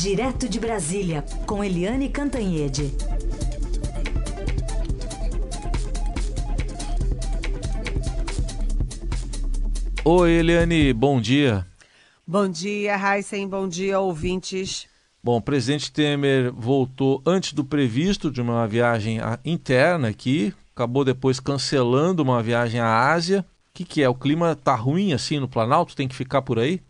Direto de Brasília, com Eliane Cantanhede. Oi, Eliane, bom dia. Bom dia, Heisen, bom dia, ouvintes. Bom, o presidente Temer voltou antes do previsto de uma viagem interna aqui, acabou depois cancelando uma viagem à Ásia. O que, que é? O clima tá ruim assim no Planalto? Tem que ficar por aí?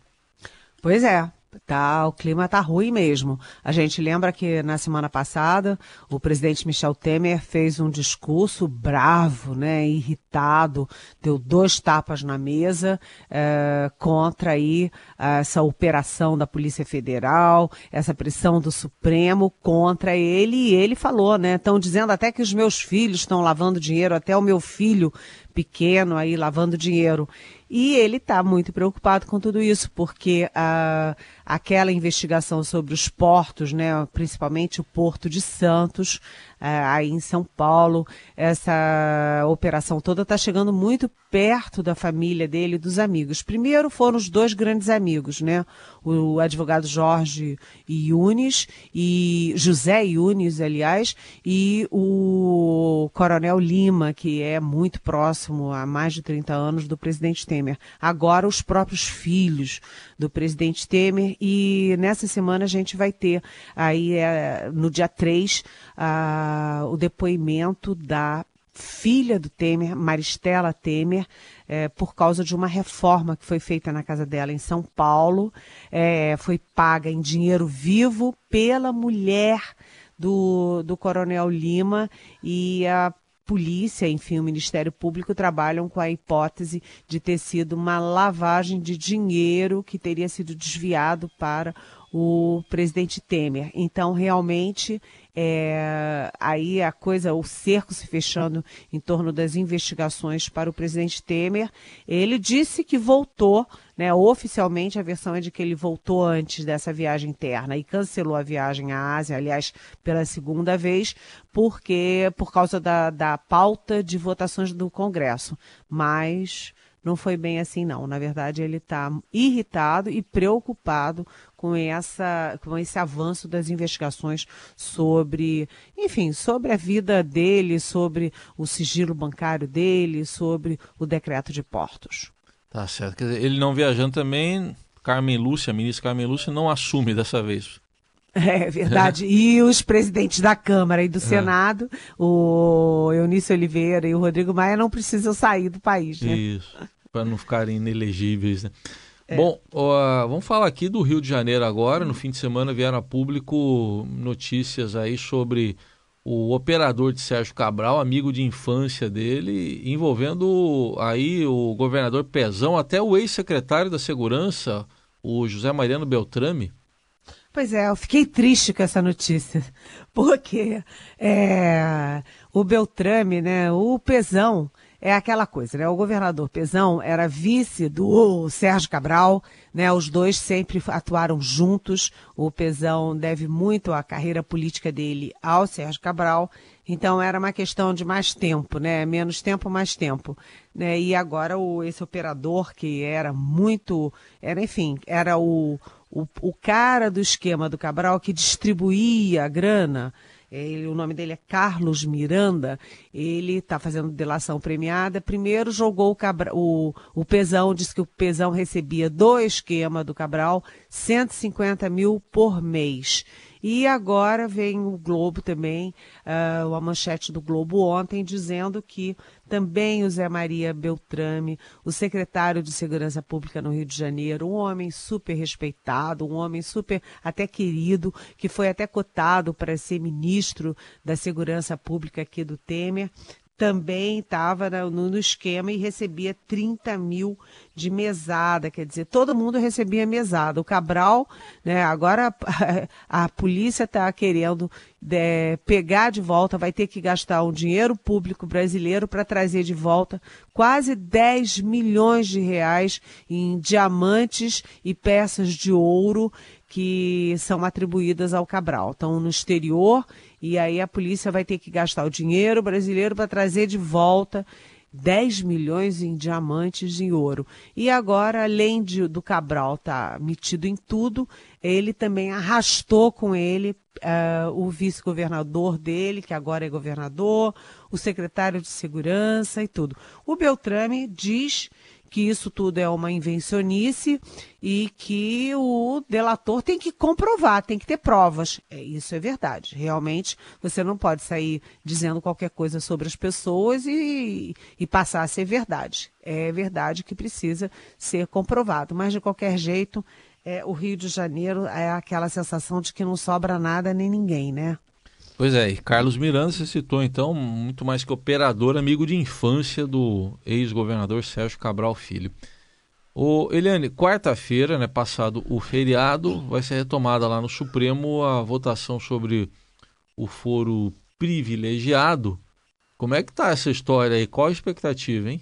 Pois é, Tá, o clima tá ruim mesmo. A gente lembra que na semana passada o presidente Michel Temer fez um discurso bravo, né, irritado, deu dois tapas na mesa é, contra aí essa operação da Polícia Federal, essa pressão do Supremo contra ele. E ele falou, né, estão dizendo até que os meus filhos estão lavando dinheiro, até o meu filho pequeno aí lavando dinheiro. E ele está muito preocupado com tudo isso, porque a, aquela investigação sobre os portos, né, principalmente o Porto de Santos, aí em São Paulo. Essa operação toda está chegando muito perto da família dele e dos amigos. Primeiro foram os dois grandes amigos, né? O advogado Jorge Yunes e José Yunes, aliás, e o Coronel Lima, que é muito próximo há mais de 30 anos do presidente Temer. Agora os próprios filhos do presidente Temer e nessa semana a gente vai ter aí é, no dia 3 a o depoimento da filha do Temer, Maristela Temer, é, por causa de uma reforma que foi feita na casa dela em São Paulo. É, foi paga em dinheiro vivo pela mulher do, do Coronel Lima e a polícia, enfim, o Ministério Público trabalham com a hipótese de ter sido uma lavagem de dinheiro que teria sido desviado para o presidente Temer. Então, realmente, é, aí a coisa, o cerco se fechando em torno das investigações para o presidente Temer. Ele disse que voltou, né, oficialmente a versão é de que ele voltou antes dessa viagem interna e cancelou a viagem à Ásia, aliás, pela segunda vez, porque por causa da, da pauta de votações do Congresso. Mas não foi bem assim, não. Na verdade, ele está irritado e preocupado com, essa, com esse avanço das investigações sobre, enfim, sobre a vida dele, sobre o sigilo bancário dele, sobre o decreto de portos. Tá certo. Quer dizer, ele não viajando também, Carmen Lúcia, a ministra Carmen Lúcia, não assume dessa vez. É verdade. e os presidentes da Câmara e do é. Senado, o Eunício Oliveira e o Rodrigo Maia, não precisam sair do país. Né? Isso, para não ficarem inelegíveis. Né? É. Bom, uh, vamos falar aqui do Rio de Janeiro agora. No fim de semana vieram a público notícias aí sobre o operador de Sérgio Cabral, amigo de infância dele, envolvendo aí o governador Pezão, até o ex-secretário da Segurança, o José Mariano Beltrame. Pois é, eu fiquei triste com essa notícia, porque é, o Beltrame, né, o Pezão, é aquela coisa, né? O governador Pezão era vice do Sérgio Cabral, né? Os dois sempre atuaram juntos. O Pezão deve muito a carreira política dele ao Sérgio Cabral. Então era uma questão de mais tempo, né? Menos tempo, mais tempo. Né? E agora o, esse operador que era muito, era enfim, era o, o, o cara do esquema do Cabral que distribuía a grana ele, o nome dele é Carlos Miranda, ele está fazendo delação premiada. Primeiro jogou o, Cabra, o, o Pesão, disse que o Pesão recebia do esquema do Cabral 150 mil por mês. E agora vem o Globo também, uh, a manchete do Globo ontem, dizendo que também o Zé Maria Beltrame, o secretário de Segurança Pública no Rio de Janeiro, um homem super respeitado, um homem super até querido, que foi até cotado para ser ministro da Segurança Pública aqui do Temer, também estava no, esquema e recebia 30 mil de mesada, quer dizer, todo mundo recebia mesada. O Cabral, né, agora a, a polícia está querendo é, pegar de volta, vai ter que gastar um dinheiro público brasileiro para trazer de volta quase 10 milhões de reais em diamantes e peças de ouro que são atribuídas ao Cabral. Estão no exterior e aí a polícia vai ter que gastar o dinheiro brasileiro para trazer de volta 10 milhões em diamantes e ouro. E agora, além de, do Cabral estar tá metido em tudo, ele também arrastou com ele uh, o vice-governador dele, que agora é governador, o secretário de segurança e tudo. O Beltrame diz que isso tudo é uma invencionice e que o delator tem que comprovar, tem que ter provas. É, isso é verdade. Realmente, você não pode sair dizendo qualquer coisa sobre as pessoas e, e passar a ser verdade. É verdade que precisa ser comprovado. Mas, de qualquer jeito, é, o Rio de Janeiro é aquela sensação de que não sobra nada nem ninguém, né? Pois é, e Carlos Miranda você citou então, muito mais que operador, amigo de infância do ex-governador Sérgio Cabral Filho. O Eliane, quarta-feira, né, passado o feriado, vai ser retomada lá no Supremo a votação sobre o foro privilegiado. Como é que tá essa história aí? Qual a expectativa, hein?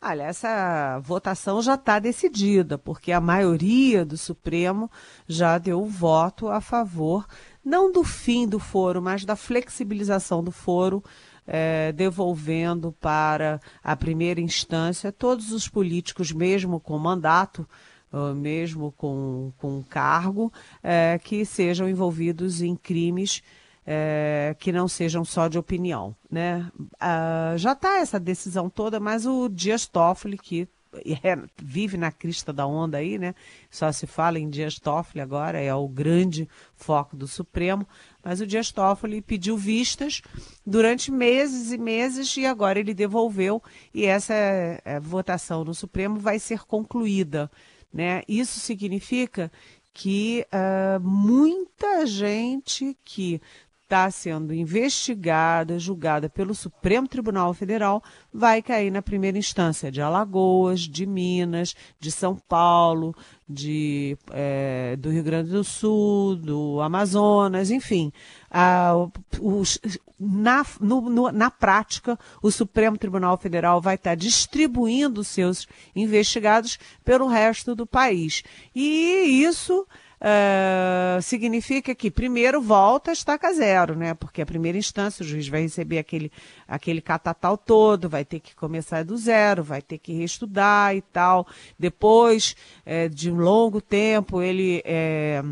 Olha, essa votação já está decidida, porque a maioria do Supremo já deu o voto a favor não do fim do foro, mas da flexibilização do foro, é, devolvendo para a primeira instância todos os políticos, mesmo com mandato, mesmo com, com cargo, é, que sejam envolvidos em crimes é, que não sejam só de opinião. Né? Ah, já está essa decisão toda, mas o Dias Toffoli, que é, vive na crista da onda aí, né? Só se fala em Dias Toffoli agora, é o grande foco do Supremo. Mas o Dias Toffoli pediu vistas durante meses e meses e agora ele devolveu e essa é, votação no Supremo vai ser concluída, né? Isso significa que uh, muita gente que está sendo investigada, julgada pelo Supremo Tribunal Federal, vai cair na primeira instância de Alagoas, de Minas, de São Paulo, de, é, do Rio Grande do Sul, do Amazonas, enfim. os, na, no, no, na prática, o Supremo Tribunal Federal vai estar distribuindo seus investigados pelo resto do país. E isso Uh, significa que primeiro volta a estaca zero, né? Porque a primeira instância o juiz vai receber aquele, aquele catatal todo, vai ter que começar do zero, vai ter que reestudar e tal. Depois é, de um longo tempo, ele é,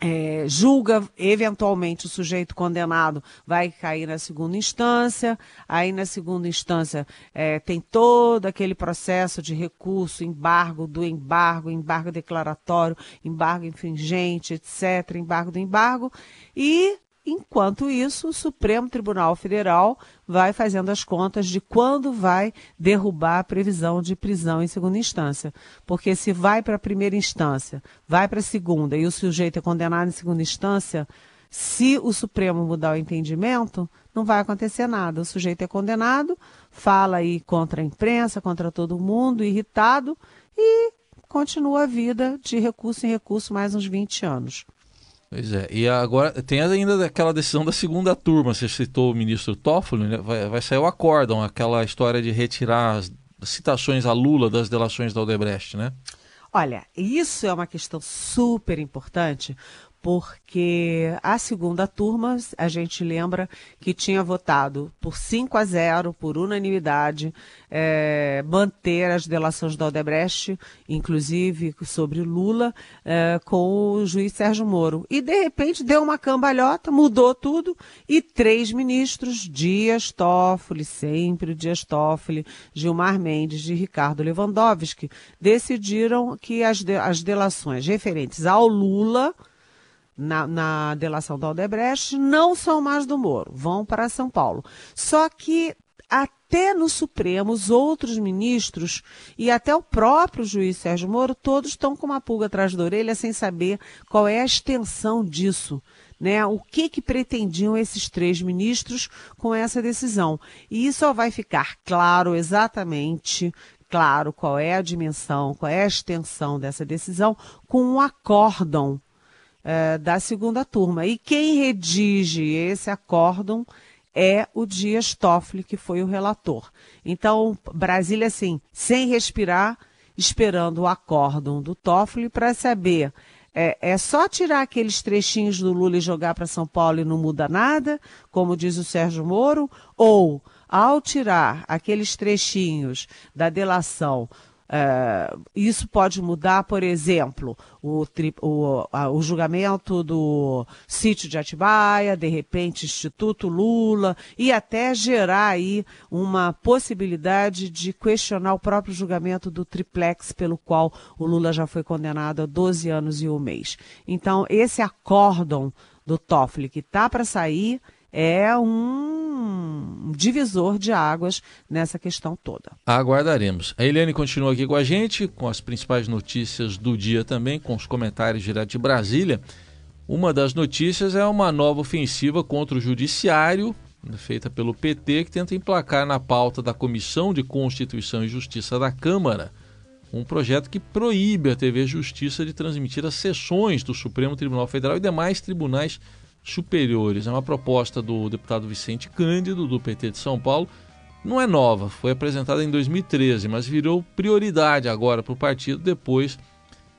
é, julga eventualmente o sujeito condenado, vai cair na segunda instância. Aí, na segunda instância, é, tem todo aquele processo de recurso, embargo do embargo, embargo declaratório, embargo infringente, etc., embargo do embargo. E Enquanto isso, o Supremo Tribunal Federal vai fazendo as contas de quando vai derrubar a previsão de prisão em segunda instância. Porque se vai para a primeira instância, vai para a segunda e o sujeito é condenado em segunda instância, se o Supremo mudar o entendimento, não vai acontecer nada. O sujeito é condenado, fala aí contra a imprensa, contra todo mundo, irritado, e continua a vida de recurso em recurso mais uns 20 anos. Pois é, e agora tem ainda aquela decisão da segunda turma, você citou o ministro Toffoli, né? vai, vai sair o acórdão, aquela história de retirar as citações a Lula das delações da Odebrecht, né? Olha, isso é uma questão super importante, porque a segunda turma, a gente lembra que tinha votado por 5 a 0, por unanimidade, é, manter as delações da Odebrecht, inclusive sobre Lula, é, com o juiz Sérgio Moro. E, de repente, deu uma cambalhota, mudou tudo, e três ministros, Dias Toffoli, sempre Dias Toffoli, Gilmar Mendes e Ricardo Lewandowski, decidiram que as, de, as delações referentes ao Lula na, na delação da Odebrecht não são mais do Moro, vão para São Paulo. Só que até no Supremo, os outros ministros e até o próprio juiz Sérgio Moro, todos estão com uma pulga atrás da orelha sem saber qual é a extensão disso. Né? O que que pretendiam esses três ministros com essa decisão? E só vai ficar claro exatamente claro qual é a dimensão, qual é a extensão dessa decisão com um acórdão é, da segunda turma. E quem redige esse acórdão é o Dias Toffoli, que foi o relator. Então, Brasília, assim, sem respirar, esperando o acórdão do Toffoli para saber é, é, só tirar aqueles trechinhos do Lula e jogar para São Paulo e não muda nada, como diz o Sérgio Moro, ou ao tirar aqueles trechinhos da delação Uh, isso pode mudar, por exemplo, o, o, a, o, julgamento do sítio de Atibaia, de repente Instituto Lula, e até gerar aí uma possibilidade de questionar o próprio julgamento do triplex pelo qual o Lula já foi condenado a 12 anos e um mês. Então, esse acórdão do Toffoli que está para sair é um divisor de águas nessa questão toda. Aguardaremos. A Eliane continua aqui com a gente, com as principais notícias do dia também, com os comentários direto de Brasília. Uma das notícias é uma nova ofensiva contra o Judiciário, feita pelo PT, que tenta emplacar na pauta da Comissão de Constituição e Justiça da Câmara um projeto que proíbe a TV Justiça de transmitir as sessões do Supremo Tribunal Federal e demais tribunais superiores. É uma proposta do deputado Vicente Cândido, do PT de São Paulo. Não é nova, foi apresentada em 2013, mas virou prioridade agora para o partido depois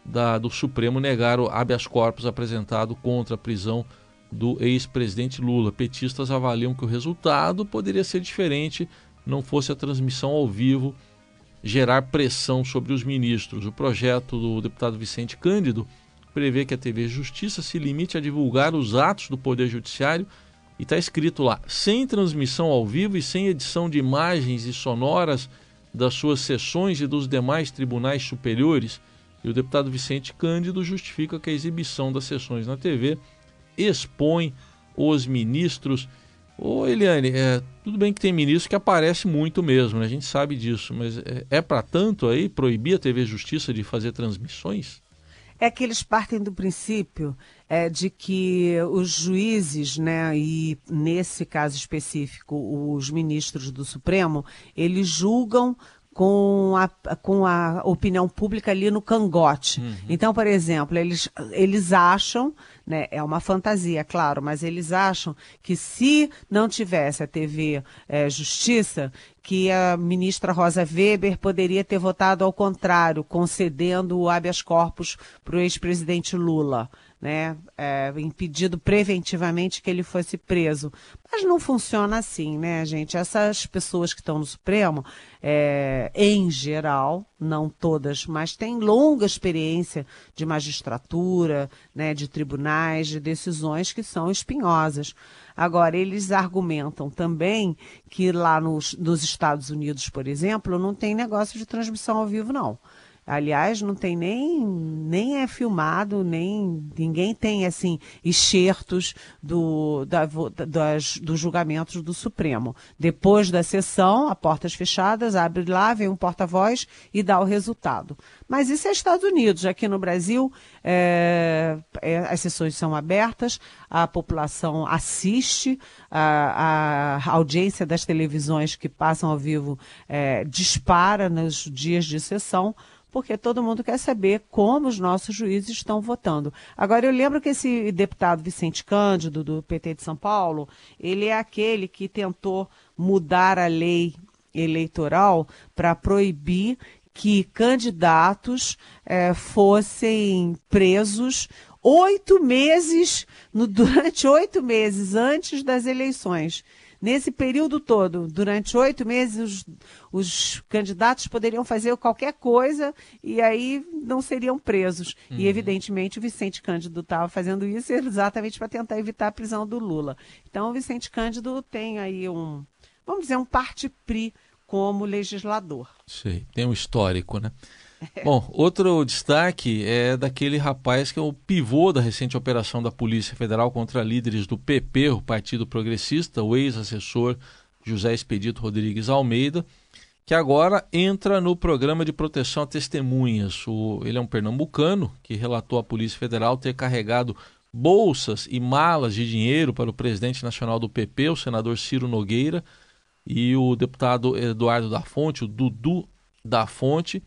da, do Supremo negar o habeas corpus apresentado contra a prisão do ex-presidente Lula. Petistas avaliam que o resultado poderia ser diferente não fosse a transmissão ao vivo gerar pressão sobre os ministros. O projeto do deputado Vicente Cândido prevê que a TV Justiça se limite a divulgar os atos do Poder Judiciário e está escrito lá, sem transmissão ao vivo e sem edição de imagens e sonoras das suas sessões e dos demais tribunais superiores. E o deputado Vicente Cândido justifica que a exibição das sessões na TV expõe os ministros. Ô Eliane, é, tudo bem que tem ministro que aparece muito mesmo, né? a gente sabe disso, mas é, é para tanto aí proibir a TV Justiça de fazer transmissões? É que eles partem do princípio é, de que os juízes, né, e nesse caso específico os ministros do Supremo, eles julgam com a, com a opinião pública ali no cangote. Uhum. Então, por exemplo, eles, eles acham, né, é uma fantasia, claro, mas eles acham que se não tivesse a TV é, Justiça, que a ministra Rosa Weber poderia ter votado ao contrário, concedendo o habeas corpus para o ex-presidente Lula né, é, impedido preventivamente que ele fosse preso. Mas não funciona assim, né, gente? Essas pessoas que estão no Supremo, é, em geral, não todas, mas têm longa experiência de magistratura, né, de tribunais, de decisões que são espinhosas. Agora, eles argumentam também que lá nos, nos Estados Unidos, por exemplo, não tem negócio de transmissão ao vivo, não. Aliás, não tem nem, nem é filmado, nem ninguém tem assim excertos do, da, das, dos julgamentos do Supremo. Depois da sessão, a portas fechadas, abre lá, vem um porta-voz e dá o resultado. Mas isso é Estados Unidos. Aqui no Brasil, é, é, as sessões são abertas, a população assiste, a, a audiência das televisões que passam ao vivo é, dispara nos dias de sessão porque todo mundo quer saber como os nossos juízes estão votando. Agora, eu lembro que esse deputado Vicente Cândido, do PT de São Paulo, ele é aquele que tentou mudar a lei eleitoral para proibir que candidatos eh, fossem presos oito meses, no, durante oito meses antes das eleições. Nesse período todo, durante oito meses, os, os, candidatos poderiam fazer qualquer coisa e aí não seriam presos. Uhum. E, evidentemente, o Vicente Cândido estava fazendo isso exatamente para tentar evitar a prisão do Lula. Então, o Vicente Cândido tem aí um, vamos dizer, um parte-pri como legislador. Sei, tem um histórico, né? Bom, outro destaque é daquele rapaz que é o pivô da recente operação da Polícia Federal contra líderes do PP, o Partido Progressista, o ex-assessor José Expedito Rodrigues Almeida, que agora entra no programa de proteção a testemunhas. O, ele é um pernambucano que relatou à Polícia Federal ter carregado bolsas e malas de dinheiro para o presidente nacional do PP, o senador Ciro Nogueira, e o deputado Eduardo da Fonte, o Dudu da Fonte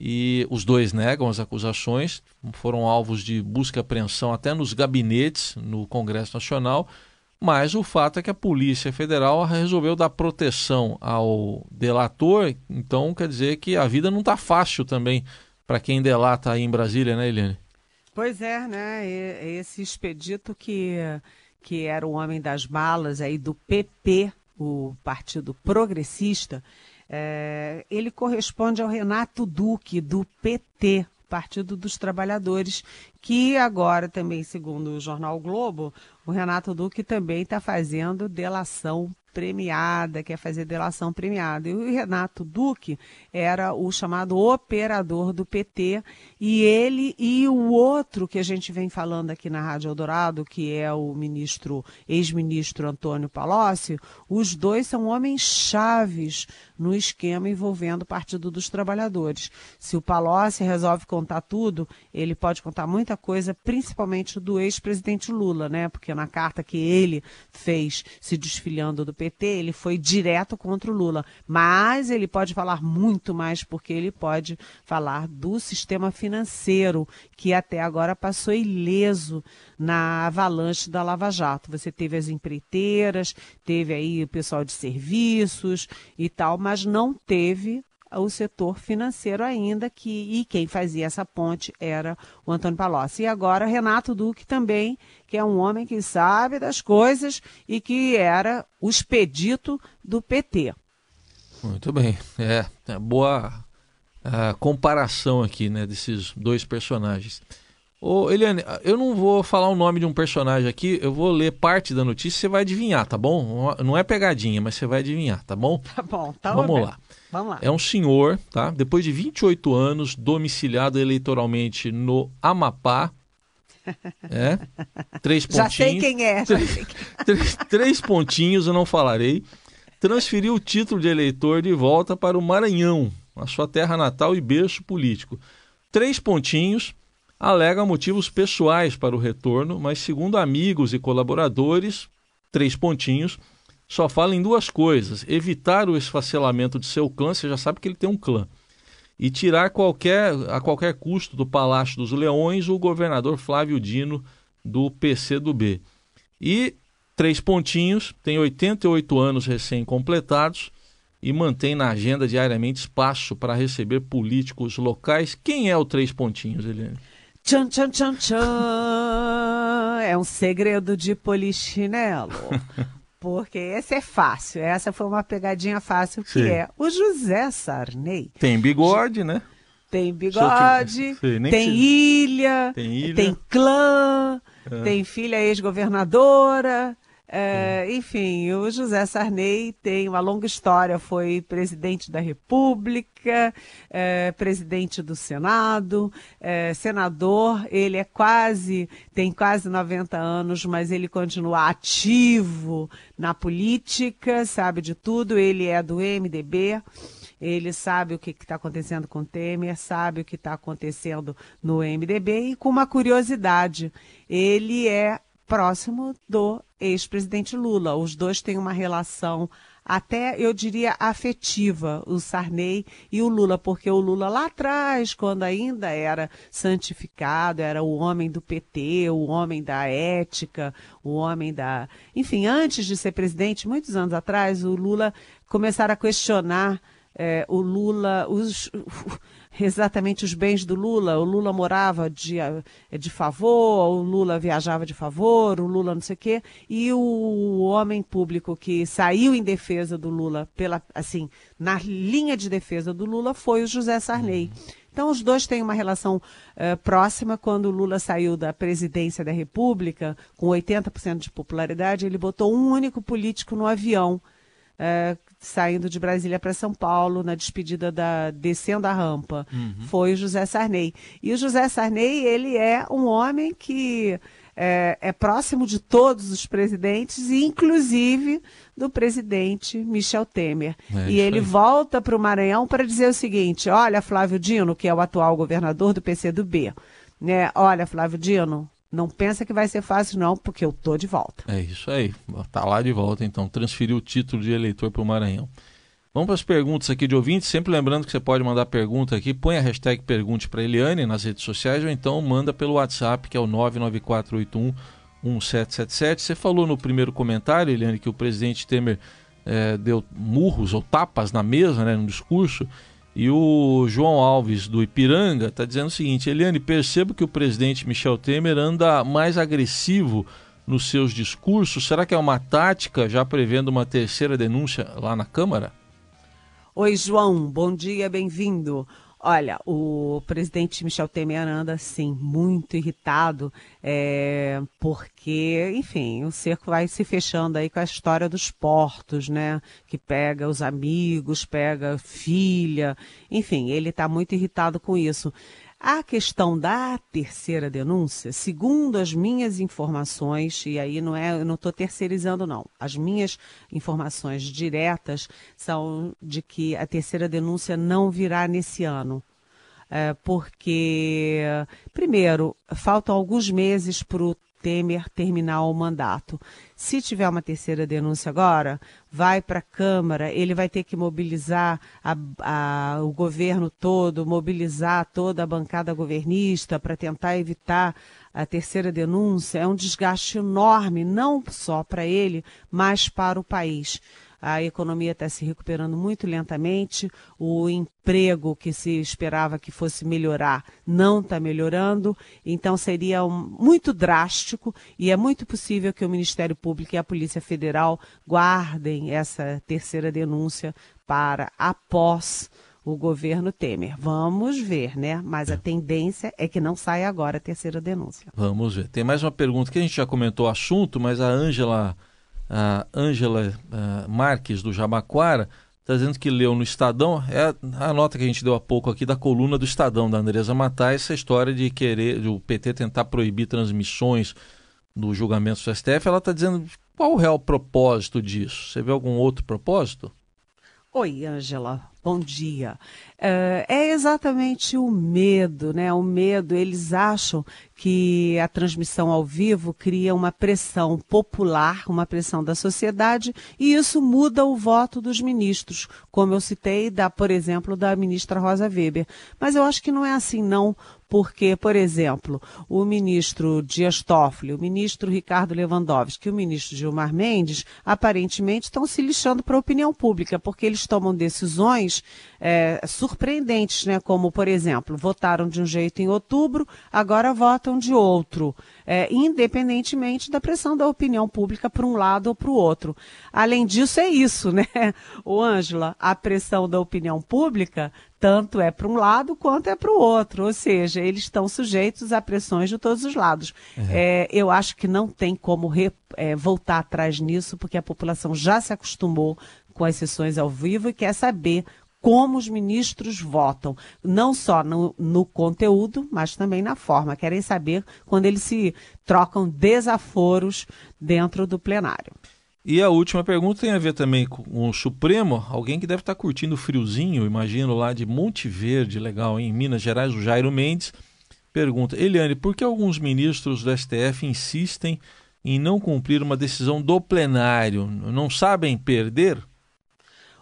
e os dois negam as acusações, foram alvos de busca e apreensão até nos gabinetes no Congresso Nacional, mas o fato é que a Polícia Federal resolveu dar proteção ao delator, então quer dizer que a vida não está fácil também para quem delata aí em Brasília, né, Eliane? Pois é, né? Esse expedito que, que era o homem das balas aí do PP o Partido Progressista, é, ele corresponde ao Renato Duque, do PT, Partido dos Trabalhadores, que agora também, segundo o jornal Globo, o Renato Duque também está fazendo delação premiada, quer fazer delação premiada. E o Renato Duque era o chamado operador do PT, e ele e o outro que a gente vem falando aqui na Rádio Eldorado, que é o ministro, ex-ministro Antônio Palocci, os dois são homens chaves no esquema envolvendo o Partido dos Trabalhadores. Se o Palocci resolve contar tudo, ele pode contar muita coisa, principalmente do ex-presidente Lula, né? Porque na carta que ele fez se desfiliando do PT, ele foi direto contra o Lula. Mas ele pode falar muito mais, porque ele pode falar do sistema financeiro, que até agora passou ileso na avalanche da Lava Jato. Você teve as empreiteiras, teve aí o pessoal de serviços e tal, mas não teve o setor financeiro ainda, que, e quem fazia essa ponte era o Antônio Palocci. E agora Renato Duque também, que é um homem que sabe das coisas e que era o expedito do PT. Muito bem. É, é boa comparação aqui, né, desses dois personagens. Ô, Eliane, eu não vou falar o nome de um personagem aqui, eu vou ler parte da notícia e você vai adivinhar, tá bom? Não é pegadinha, mas você vai adivinhar, tá bom? Tá bom, tá Vamos lá. Vamos lá. É um senhor, tá? Depois de 28 anos, domiciliado eleitoralmente no Amapá. É. Três pontinhos. Já sei quem é. Três, quem é. três, três pontinhos, eu não falarei. Transferiu o título de eleitor de volta para o Maranhão, a sua terra natal e berço político. Três pontinhos alega motivos pessoais para o retorno, mas segundo amigos e colaboradores, três pontinhos, só fala em duas coisas: evitar o esfacelamento de seu clã, você já sabe que ele tem um clã, e tirar qualquer, a qualquer custo do Palácio dos Leões o governador Flávio Dino do PCdoB. E três pontinhos, tem 88 anos recém-completados e mantém na agenda diariamente espaço para receber políticos locais. Quem é o Três Pontinhos, Eliane? Tchan, tchan, tchan, tchan. É um segredo de polichinelo. Porque esse é fácil. Essa foi uma pegadinha fácil, que Sim. é o José Sarney. Tem bigode, né? Tem bigode, te... Sim, tem, ilha, tem ilha, tem clã, é. tem filha ex-governadora. É, enfim, o José Sarney tem uma longa história, foi presidente da República, é, presidente do Senado, é, senador, ele é quase, tem quase 90 anos, mas ele continua ativo na política, sabe de tudo, ele é do MDB, ele sabe o que está acontecendo com o Temer, sabe o que está acontecendo no MDB e com uma curiosidade, ele é próximo do ex-presidente Lula. Os dois têm uma relação até, eu diria, afetiva, o Sarney e o Lula, porque o Lula lá atrás, quando ainda era santificado, era o homem do PT, o homem da ética, o homem da. Enfim, antes de ser presidente, muitos anos atrás, o Lula começaram a questionar é, o Lula, os, exatamente os bens do Lula. O Lula morava de, eh, de favor, o Lula viajava de favor, o Lula não sei o quê. E o homem público que saiu em defesa do Lula, pela, assim, na linha de defesa do Lula, foi o José Sarney. Então, os dois têm uma relação uh, próxima. Quando o Lula saiu da presidência da República, com 80% de popularidade, ele botou um único político no avião é, saindo de Brasília para São Paulo, na despedida da descendo a rampa, uhum. foi o José Sarney. E o José Sarney, ele é um homem que é, é, próximo de todos os presidentes, inclusive do presidente Michel Temer. É e ele volta para o Maranhão para dizer o seguinte: olha, Flávio Dino, que é o atual governador do PCdoB, né? Olha, Flávio Dino, não pensa que vai ser fácil, não, porque eu tô de volta. É isso aí. Tá lá de volta, então. Transferiu o título de eleitor para o Maranhão. Vamos para as perguntas aqui de ouvintes. Sempre lembrando que você pode mandar pergunta aqui. Põe a hashtag Pergunte para Eliane nas redes sociais ou então manda pelo WhatsApp, que é o 99481 1777. Você falou no primeiro comentário, Eliane, que o presidente Temer é, deu murros ou tapas na mesa, né, no discurso. E o João Alves, do Ipiranga, está dizendo o seguinte: Eliane, percebo que o presidente Michel Temer anda mais agressivo nos seus discursos. Será que é uma tática já prevendo uma terceira denúncia lá na Câmara? Oi, João, bom dia, bem-vindo. Olha, o presidente Michel Temer anda, sim, muito irritado, é, porque, enfim, o cerco vai se fechando aí com a história dos portos, né? Que pega os amigos, pega filha, enfim, ele está muito irritado com isso. A questão da terceira denúncia, segundo as minhas informações, e aí não é, eu não estou terceirizando não, as minhas informações diretas são de que a terceira denúncia não virá nesse ano. É, porque, primeiro, faltam alguns meses para o Temer terminar o mandato. Se tiver uma terceira denúncia agora, vai para a Câmara, ele vai ter que mobilizar a, a, o governo todo, mobilizar toda a bancada governista para tentar evitar a terceira denúncia. É um desgaste enorme, não só para ele, mas para o país a economia está se recuperando muito lentamente, o emprego que se esperava que fosse melhorar não está melhorando, então seria um, muito drástico e é muito possível que o Ministério Público e a Polícia Federal guardem essa terceira denúncia para após o governo Temer. Vamos ver, né? Mas a tendência é que não saia agora a terceira denúncia. Vamos ver. Tem mais uma pergunta que a gente já comentou o assunto, mas a Ângela a Ângela Marques, do Jabaquara, está dizendo que leu no Estadão, é a nota que a gente deu há pouco aqui da coluna do Estadão, da Andresa Matar, essa história de querer, o PT tentar proibir transmissões do julgamento do STF, ela está dizendo qual o real propósito disso? Você vê algum outro propósito? Oi, Ângela, bom dia. Uh, é exatamente o medo, né? O medo, eles acham que a transmissão ao vivo cria uma pressão popular, uma pressão da sociedade, e isso muda o voto dos ministros, como eu citei, da, por exemplo, da ministra Rosa Weber. Mas eu acho que não é assim, não, porque, por exemplo, o ministro Dias Toffoli, o ministro Ricardo Lewandowski e o ministro Gilmar Mendes, aparentemente estão se lixando para a opinião pública, porque eles tomam decisões é, surpreendentes, né? como, por exemplo, votaram de um jeito em outubro, agora votam de outro, é, independentemente da pressão da opinião pública para um lado ou para o outro. Além disso, é isso, né, o Ângela, a pressão da opinião pública tanto é para um lado quanto é para o outro, ou seja, eles estão sujeitos a pressões de todos os lados. Uhum. É, eu acho que não tem como re, é, voltar atrás nisso, porque a população já se acostumou com as sessões ao vivo e quer saber como os ministros votam, não só no, no, conteúdo, mas também na forma. Querem saber quando eles se trocam desaforos dentro do plenário. E a última pergunta tem a ver também com o Supremo. Alguém que deve estar curtindo o friozinho, imagino, lá de Monte Verde, legal, em Minas Gerais, o Jairo Mendes, pergunta: Eliane, por que alguns ministros do STF insistem em não cumprir uma decisão do plenário? Não sabem perder?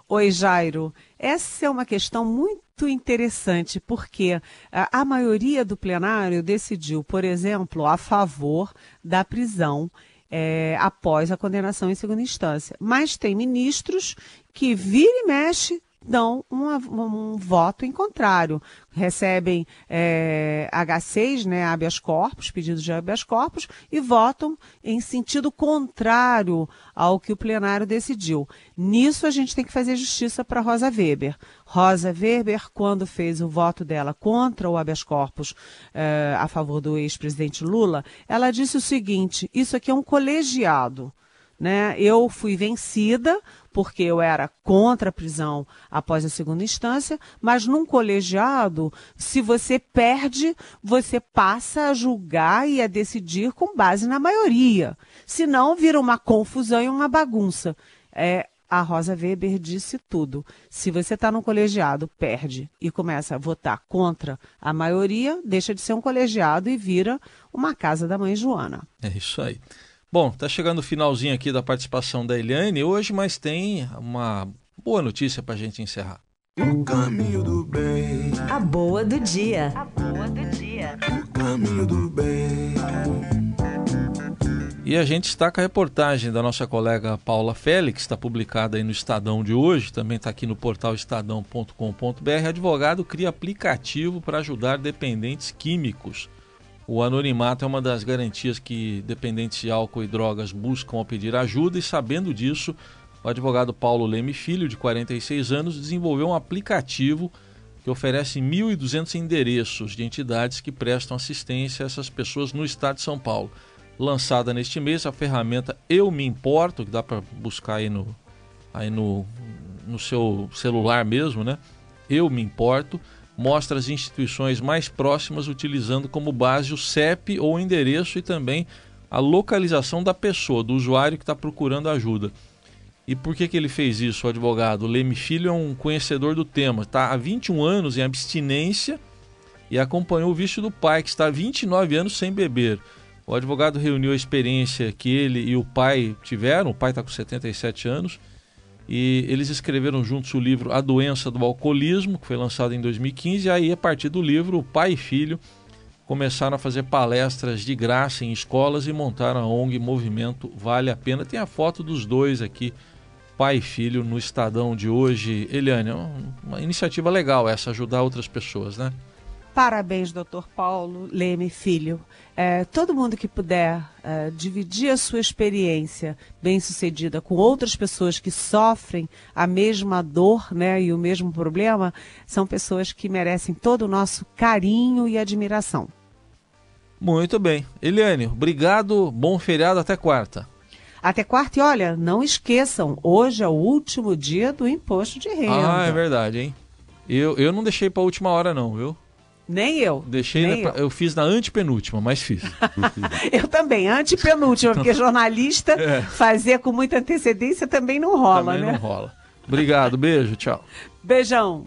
Oi, Jairo. Essa é uma questão muito interessante, porque a, a, maioria do plenário decidiu, por exemplo, a favor da prisão é, após a condenação em segunda instância. Mas tem ministros que vira e mexe dão uma, um voto em contrário. Recebem é, H6, né, habeas corpus, pedidos de habeas corpus, e votam em sentido contrário ao que o plenário decidiu. Nisso a gente tem que fazer justiça para Rosa Weber. Rosa Weber, quando fez o voto dela contra o habeas corpus é, a favor do ex-presidente Lula, ela disse o seguinte: isso aqui é um colegiado. Né? Eu fui vencida porque eu era contra a prisão após a segunda instância, mas num colegiado, se você perde, você passa a julgar e a decidir com base na maioria. Senão vira uma confusão e uma bagunça. É, a Rosa Weber disse tudo. Se você está no colegiado, perde e começa a votar contra a maioria, deixa de ser um colegiado e vira uma casa da mãe Joana. É isso aí. Bom, tá chegando o finalzinho aqui da participação da Eliane hoje, mas tem uma boa notícia para a gente encerrar. O caminho do bem. A boa do dia. A boa do dia. O caminho do bem. E a gente está com a reportagem da nossa colega Paula Félix, está publicada aí no Estadão de hoje, também está aqui no portal estadão.com.br. Advogado cria aplicativo para ajudar dependentes químicos O anonimato é uma das garantias que dependentes de álcool e drogas buscam ao pedir ajuda, e sabendo disso, o advogado Paulo Leme Filho, de 46 anos, desenvolveu um aplicativo que oferece 1.200 endereços de entidades que prestam assistência a essas pessoas no estado de São Paulo. Lançada neste mês, a ferramenta Eu Me Importo, que dá para buscar aí no, aí no, no seu celular mesmo, né? Eu Me Importo, mostra as instituições mais próximas utilizando como base o CEP ou endereço e também a localização da pessoa, do usuário que está procurando ajuda. E por que, que ele fez isso, o advogado? Leme Filho é um conhecedor do tema, está há 21 anos em abstinência e acompanhou o vício do pai, que está há 29 anos sem beber. O advogado reuniu a experiência que ele e o pai tiveram, o pai está com 77 anos, e eles escreveram juntos o livro A Doença do Alcoolismo, que foi lançado em 2015, e aí, a partir do livro, o pai e filho começaram a fazer palestras de graça em escolas e montaram a ONG Movimento Vale a Pena. Tem a foto dos dois aqui, pai e filho, no Estadão de hoje. Eliane, é uma iniciativa legal essa, ajudar outras pessoas, né? Parabéns, doutor Paulo Leme Filho. É, todo mundo que puder é, dividir a sua experiência bem-sucedida com outras pessoas que sofrem a mesma dor né, e o mesmo problema, são pessoas que merecem todo o nosso carinho e admiração. Muito bem. Eliane, obrigado. Bom feriado. Até quarta. Até quarta. E olha, não esqueçam, hoje é o último dia do imposto de renda. Ah, é verdade, hein? Eu, eu não deixei para a última hora, não, viu? Nem eu. Deixei, nem na, eu. eu. fiz na antepenúltima, mas fiz. eu também, antepenúltima, porque jornalista é. fazer com muita antecedência também não rola, também né? não rola. Obrigado, beijo, tchau. Beijão.